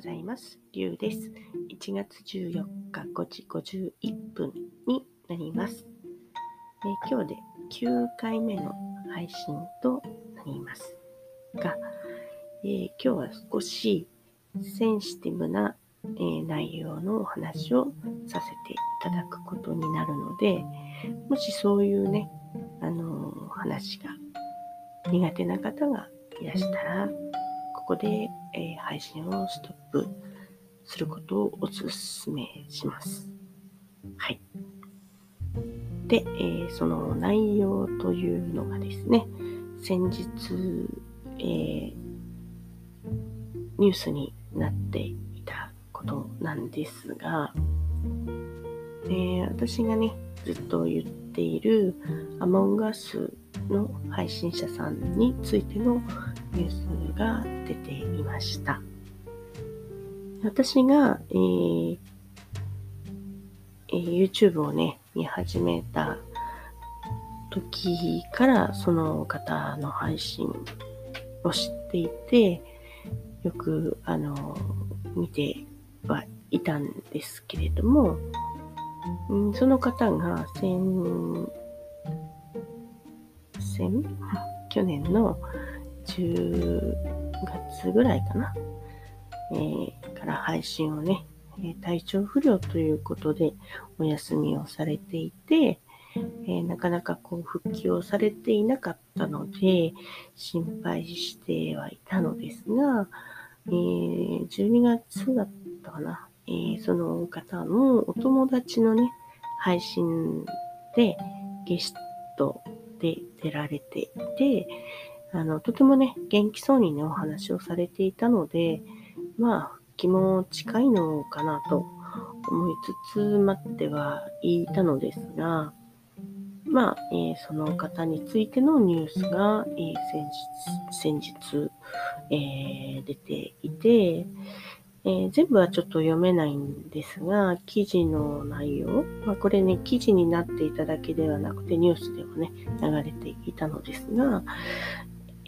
ございます。りゅうです。1月14日5時51分になります。え今日で9回目の配信となりますが、えー、今日は少しセンシティブな、えー、内容のお話をさせていただくことになるので、もしそういうね、あのー、話が苦手な方がいらしたら、ここで、えー、配信をストップすることをお勧めします。はい。で、えー、その内容というのがですね、先日、えー、ニュースになっていたことなんですが、えー、私がね、ずっと言っているアモンガスの配信者さんについてのニュースが出ていました。私が、えーえー、YouTube をね、見始めた時からその方の配信を知っていて、よく、あの、見てはいたんですけれども、その方が先、先、去年の10月ぐらいかな、えー、から配信をね、え体調不良ということでお休みをされていて、え、なかなかこう復帰をされていなかったので心配してはいたのですが、えー、12月だったかな、えー、その方のお友達のね、配信でゲストで出られていて、あの、とてもね、元気そうにね、お話をされていたので、まあ、気も近いのかなと思いつつ待ってはいたのですが、まあ、えー、その方についてのニュースが、えー、先日、先日えー、出ていて、えー、全部はちょっと読めないんですが、記事の内容、まあ、これね、記事になっていただけではなくて、ニュースでもね、流れていたのですが、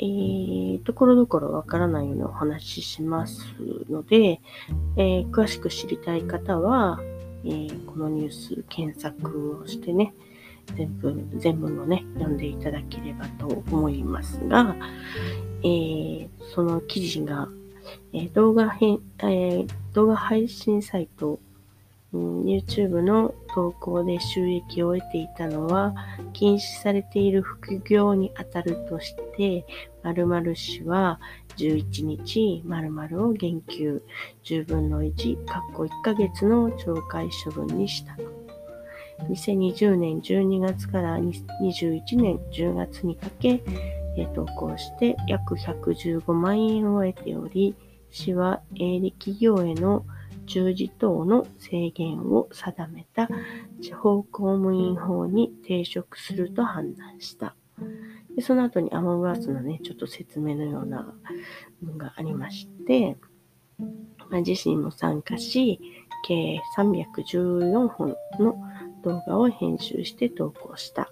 えー、ところどころわからないようなお話ししますので、えー、詳しく知りたい方は、えー、このニュース検索をしてね、全部、全部のね、読んでいただければと思いますが、えー、その記事が、えー、動画編、えー、動画配信サイト、うん、YouTube の投稿で収益を得ていたのは、禁止されている副業にあたるとして、〇〇氏は11日〇〇を減給10分の1、かっこ1ヶ月の懲戒処分にしたと。2020年12月から21年10月にかけ、投稿して約115万円を得ており、市は営利企業への従事等の制限を定めた地方公務員法に抵触すると判断した。でその後にアモンガースのね、ちょっと説明のようなのがありまして、まあ、自身も参加し、計314本の動画を編集して投稿した。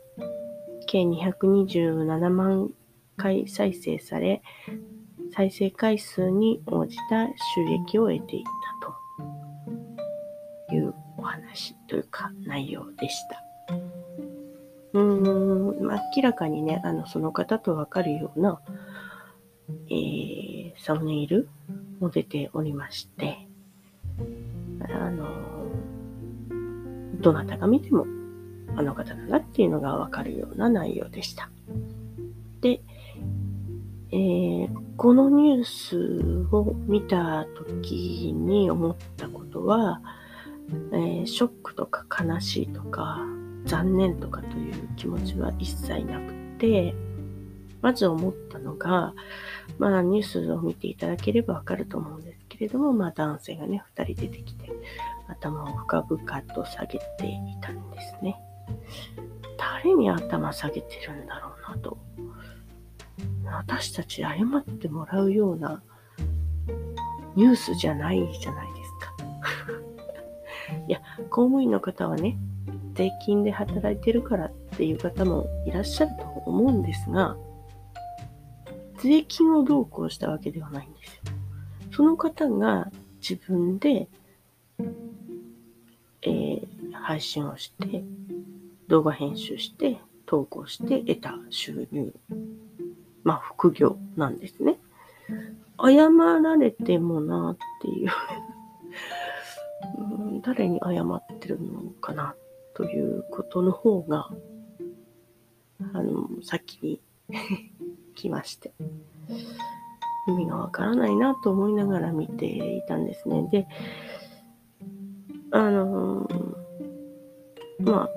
計227万回再生され、再生回数に応じた収益を得ていたというお話というか内容でした。うん、明らかにね、あの、その方とわかるような、えー、サムネイルも出ておりまして、あの、どなたが見てもあの方だなっていうのがわかるような内容でした。で、えー、このニュースを見た時に思ったことは、えー、ショックとか悲しいとか残念とかという気持ちは一切なくて、まず思ったのが、まあニュースを見ていただければわかると思うんですけれども、まあ男性がね、二人出てきて、頭を深々と下げていたんですね。誰に頭下げてるんだろうなと。私たち謝ってもらうようなニュースじゃないじゃないですか。いや、公務員の方はね、税金で働いてるからっていう方もいらっしゃると思うんですが、税金をどうこうしたわけではないんですよ。その方が自分で、えー、配信をして、動画編集して、投稿して得た収入。まあ、副業なんですね。謝られてもなっていう 誰に謝ってるのかなっということの方が、あの、先に 来まして。意味がわからないなと思いながら見ていたんですね。で、あのまあ、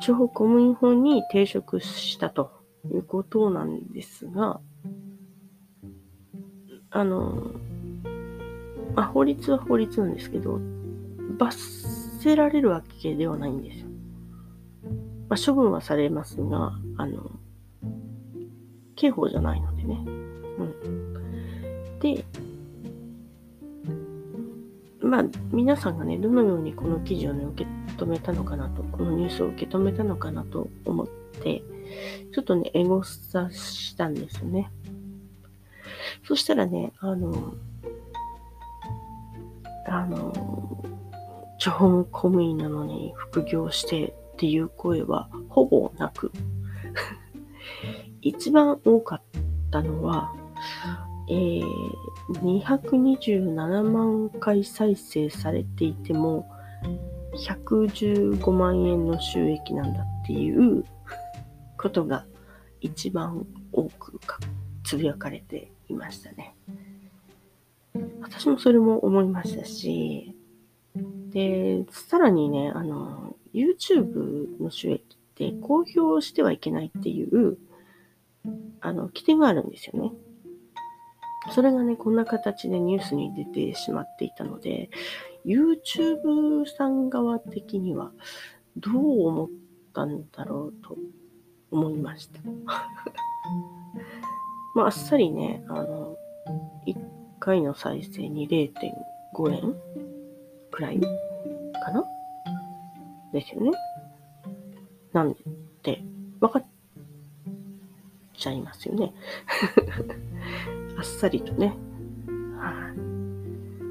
地方公務員法に抵触したということなんですが、あの、まあ、法律は法律なんですけど、罰せられるわけではないんですよ。まあ、処分はされますが、あの、刑法じゃないのでね。うん。で、まあ、皆さんがね、どのようにこの記事をね、受け止めたのかなと、このニュースを受け止めたのかなと思って、ちょっとね、エゴサしたんですよね。そしたらね、あの、あの、地方公務員なのに副業してっていう声はほぼなく 一番多かったのは、えー、227万回再生されていても、115万円の収益なんだっていうことが一番多くつぶやかれていましたね。私もそれも思いましたし、で、さらにね、あの、YouTube の収益って公表してはいけないっていう、あの、規定があるんですよね。それがね、こんな形でニュースに出てしまっていたので、YouTube さん側的にはどう思ったんだろうと思いました。まあ、あっさりね、あの、1回の再生に0.5円くらいかな？ですよね。なんで、分かっちゃいますよね。あっさりとね。はい、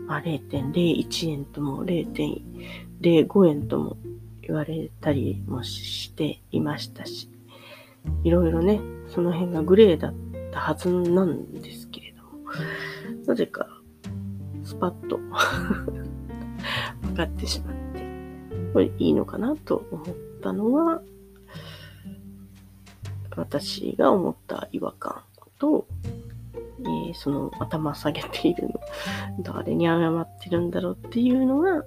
まあ、0.01円とも0.05円とも言われたりもしていましたし、いろいろね、その辺がグレーだったはずなんですけれども、なぜかスパッと分かってしまって、これいいのかなと思ったのは、私が思った違和感と、えー、その頭下げているの、誰に謝ってるんだろうっていうのが、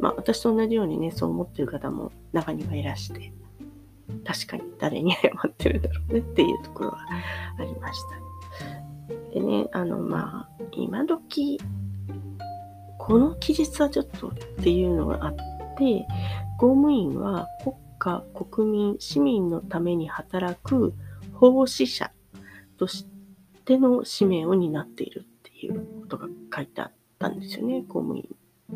まあ私と同じようにね、そう思ってる方も中にはいらして、確かに誰に謝ってるんだろうねっていうところはありました。でね、あの、まあ、今時、この記述はちょっとっていうのがあって、公務員は国家、国民、市民のために働く奉仕者としての使命を担っているっていうことが書いてあったんですよね。公務員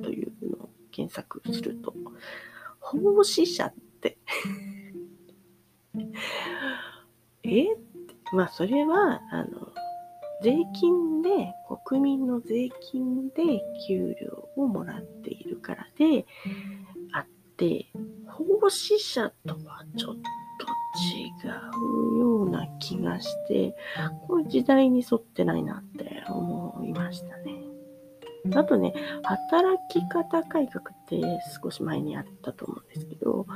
というのを検索すると。奉仕者って え？まあ、それは、あの、税金で、国民の税金で給料をもらっているからであって、奉仕者とはちょっと違うような気がして、この時代に沿ってないなって思いましたね。あとね、働き方改革って少し前にあったと思うんですけど、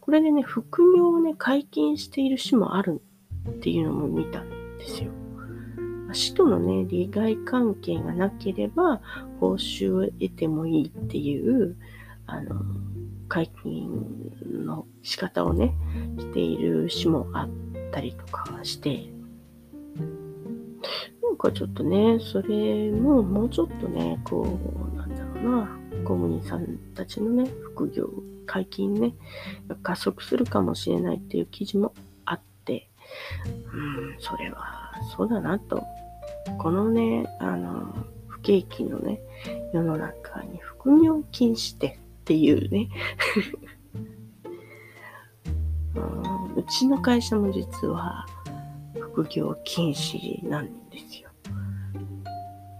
これでね、副業をね、解禁している市もあるっていうのも見たんですよ。市とのね、利害関係がなければ、報酬を得てもいいっていう、あの、解禁の仕方をね、している市もあったりとかして、なんかちょっとね、それももうちょっとね、こう、なんだろうな、公務員さんたちのね、副業、解禁ね、加速するかもしれないっていう記事もあって、うん、それはそうだなと。このね、あの、不景気のね、世の中に副業禁止ってっていうね うん。うちの会社も実は副業禁止なんですよ。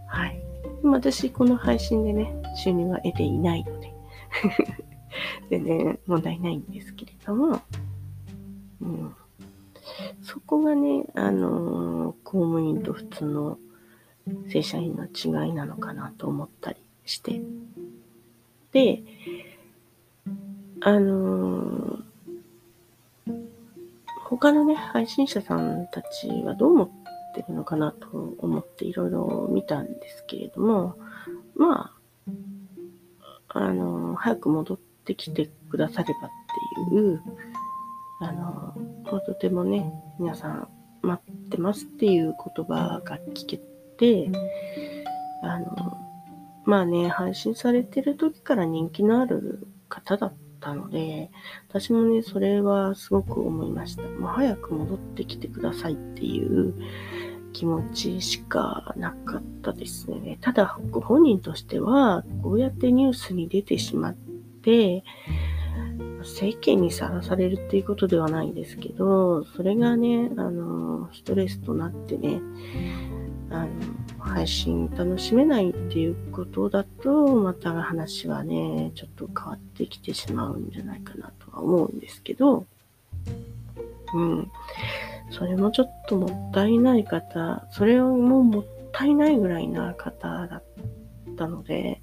はい。私、この配信でね、収入は得ていないので 全然問題ないんですけれども、うん、そこがね、あのー、公務員と普通の正社員の違いなのかなと思ったりして。で、あのー、他のね、配信者さんたちはどう思ってるのかなと思っていろいろ見たんですけれども、まあ、あのー、早く戻ってきてくださればっていう、あの、とてもね、皆さん待ってますっていう言葉が聞けて、あの、まあね、配信されてる時から人気のある方だったので、私もね、それはすごく思いました。もう早く戻ってきてくださいっていう気持ちしかなかったですね。ただ、ご本人としては、こうやってニュースに出てしまって、世間にさらされるっていうことではないんですけど、それがね、あの、ストレスとなってね、あの、配信楽しめないっていうことだと、また話はね、ちょっと変わってきてしまうんじゃないかなとは思うんですけど、うん。それもちょっともったいない方、それをもうもったいないぐらいな方だったので、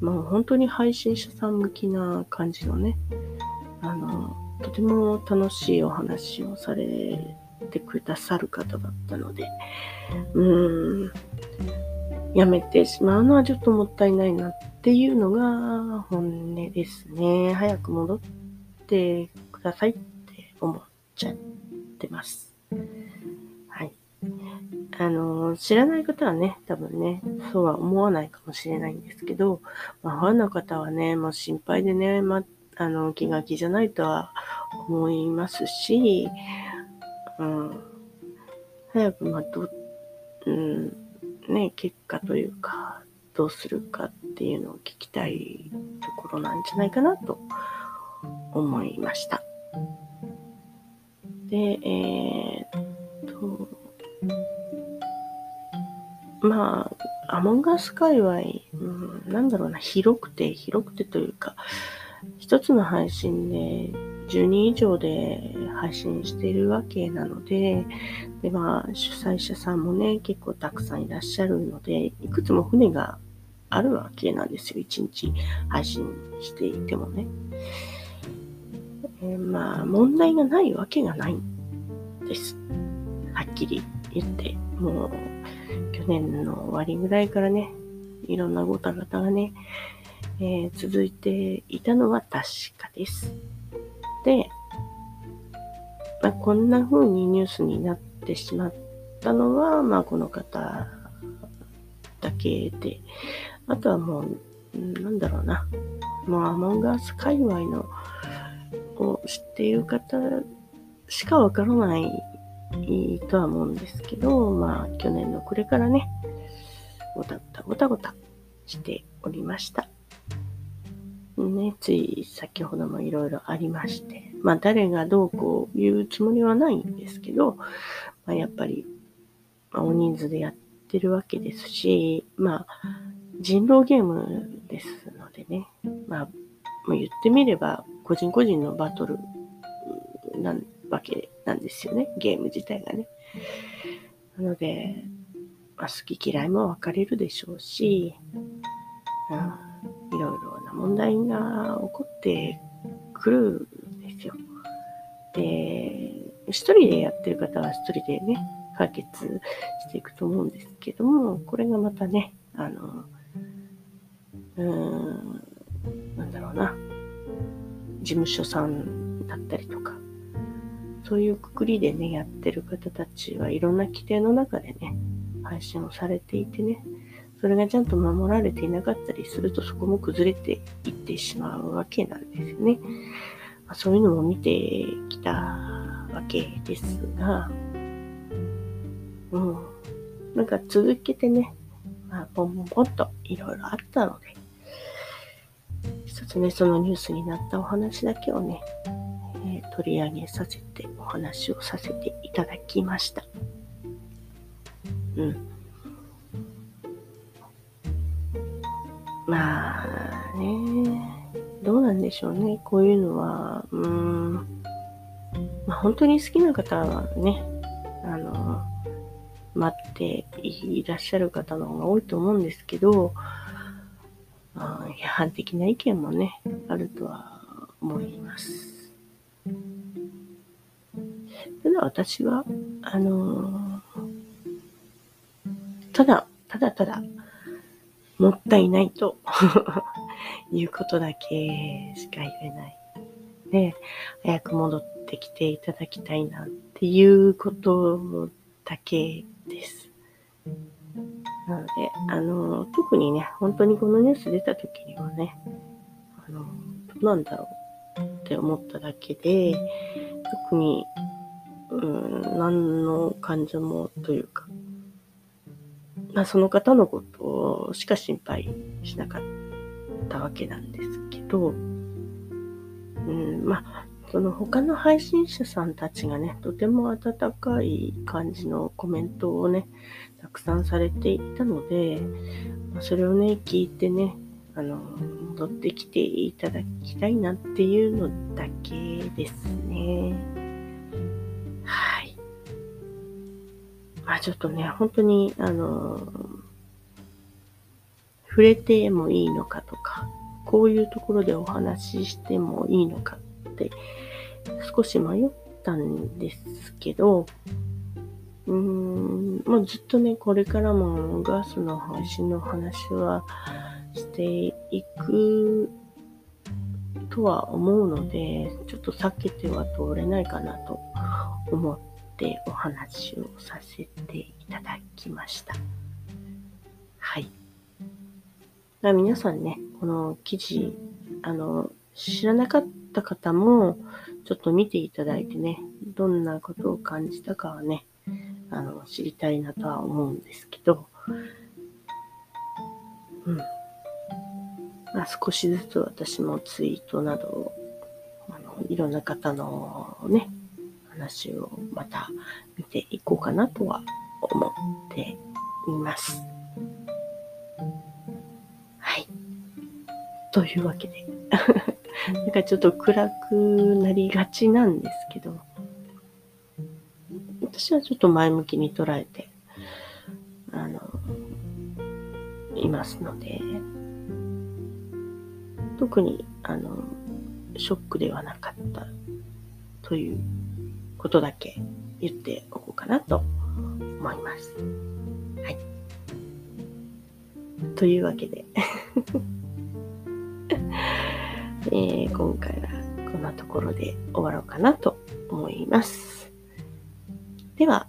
もう本当に配信者さん向きな感じのね、の、とても楽しいお話をされてくださる方だったので、うん、やめてしまうのはちょっともったいないなっていうのが本音ですね。早く戻ってくださいって思っちゃってます。はい。あの、知らない方はね、多分ね、そうは思わないかもしれないんですけど、まあ、ファンの方はね、もう心配でね、ま、あの、気が気じゃないとは思いますし、うん、早くまと、うん、ね、結果というか、どうするかっていうのを聞きたいところなんじゃないかなと思いました。で、えー、っと、まあ、アモンガス界隈、うん、なんだろうな、広くて、広くてというか、一つの配信で10人以上で配信しているわけなので、で、まあ、主催者さんもね、結構たくさんいらっしゃるので、いくつも船があるわけなんですよ。一日配信していてもね。えー、まあ、問題がないわけがないんです。はっきり言って。もう、去年の終わりぐらいからね、いろんなごたごたがね、えー、続いていたのは確かです。で、まあ、こんな風にニュースになってしまったのは、まあ、この方だけで、あとはもう、なんだろうな、もうアモンガース界隈の、を知っている方しかわからないとは思うんですけど、まあ、去年の暮れからね、ごたごたごたごたしておりました。ね、つい先ほどもいろいろありまして、まあ誰がどうこう言うつもりはないんですけど、まあ、やっぱり、まあ、大人数でやってるわけですし、まあ人狼ゲームですのでね、まあ、言ってみれば個人個人のバトルなわけなんですよね、ゲーム自体がね。なので、まあ、好き嫌いも分かれるでしょうし、うんいろいろな問題が起こってくるんですよ。で、一人でやってる方は一人でね、解決していくと思うんですけども、これがまたね、あの、うーん、なんだろうな、事務所さんだったりとか、そういうくくりでね、やってる方たちはいろんな規定の中でね、配信をされていてね、それがちゃんと守られていなかったりするとそこも崩れていってしまうわけなんですよね。まあ、そういうのも見てきたわけですが、うん。なんか続けてね、まあ、ポンポンポンといろいろあったので、一つね、そのニュースになったお話だけをね、えー、取り上げさせて、お話をさせていただきました。うん。まあね、どうなんでしょうね。こういうのは、うーん、まあ、本当に好きな方はね、あの、待っていらっしゃる方の方が多いと思うんですけど、あ批判的な意見もね、あるとは思います。ただ私は、あのただ、ただただ、もったいないと いうことだけしか言えない。で、早く戻ってきていただきたいなっていうことだけです。なので、あの、特にね、本当にこのニュース出た時にはね、あの、どうなんだろうって思っただけで、特に、うん、何の感情もというか、まあ、その方のことしか心配しなかったわけなんですけど、うん、まあ、その他の配信者さんたちがね、とても温かい感じのコメントをね、たくさんされていたので、まあ、それをね、聞いてね、あの、戻ってきていただきたいなっていうのだけですね。はい。まあちょっとね、本当に、あの、触れてもいいのかとか、こういうところでお話ししてもいいのかって少し迷ったんですけど、うーん、もうずっとね、これからもガスの配信の話はしていくとは思うので、ちょっと避けては通れないかなと思ってお話をさせていただきました。はい。皆さんね、この記事、あの、知らなかった方も、ちょっと見ていただいてね、どんなことを感じたかはね、あの、知りたいなとは思うんですけど、うん。まあ、少しずつ私もツイートなど、あの、いろんな方のね、話をまた見ていこうかなとは思っています。というわけで なんかちょっと暗くなりがちなんですけど、私はちょっと前向きに捉えて、あの、いますので、特に、あの、ショックではなかったということだけ言っておこうかなと思います。はい。というわけでえー、今回はこんなところで終わろうかなと思います。では、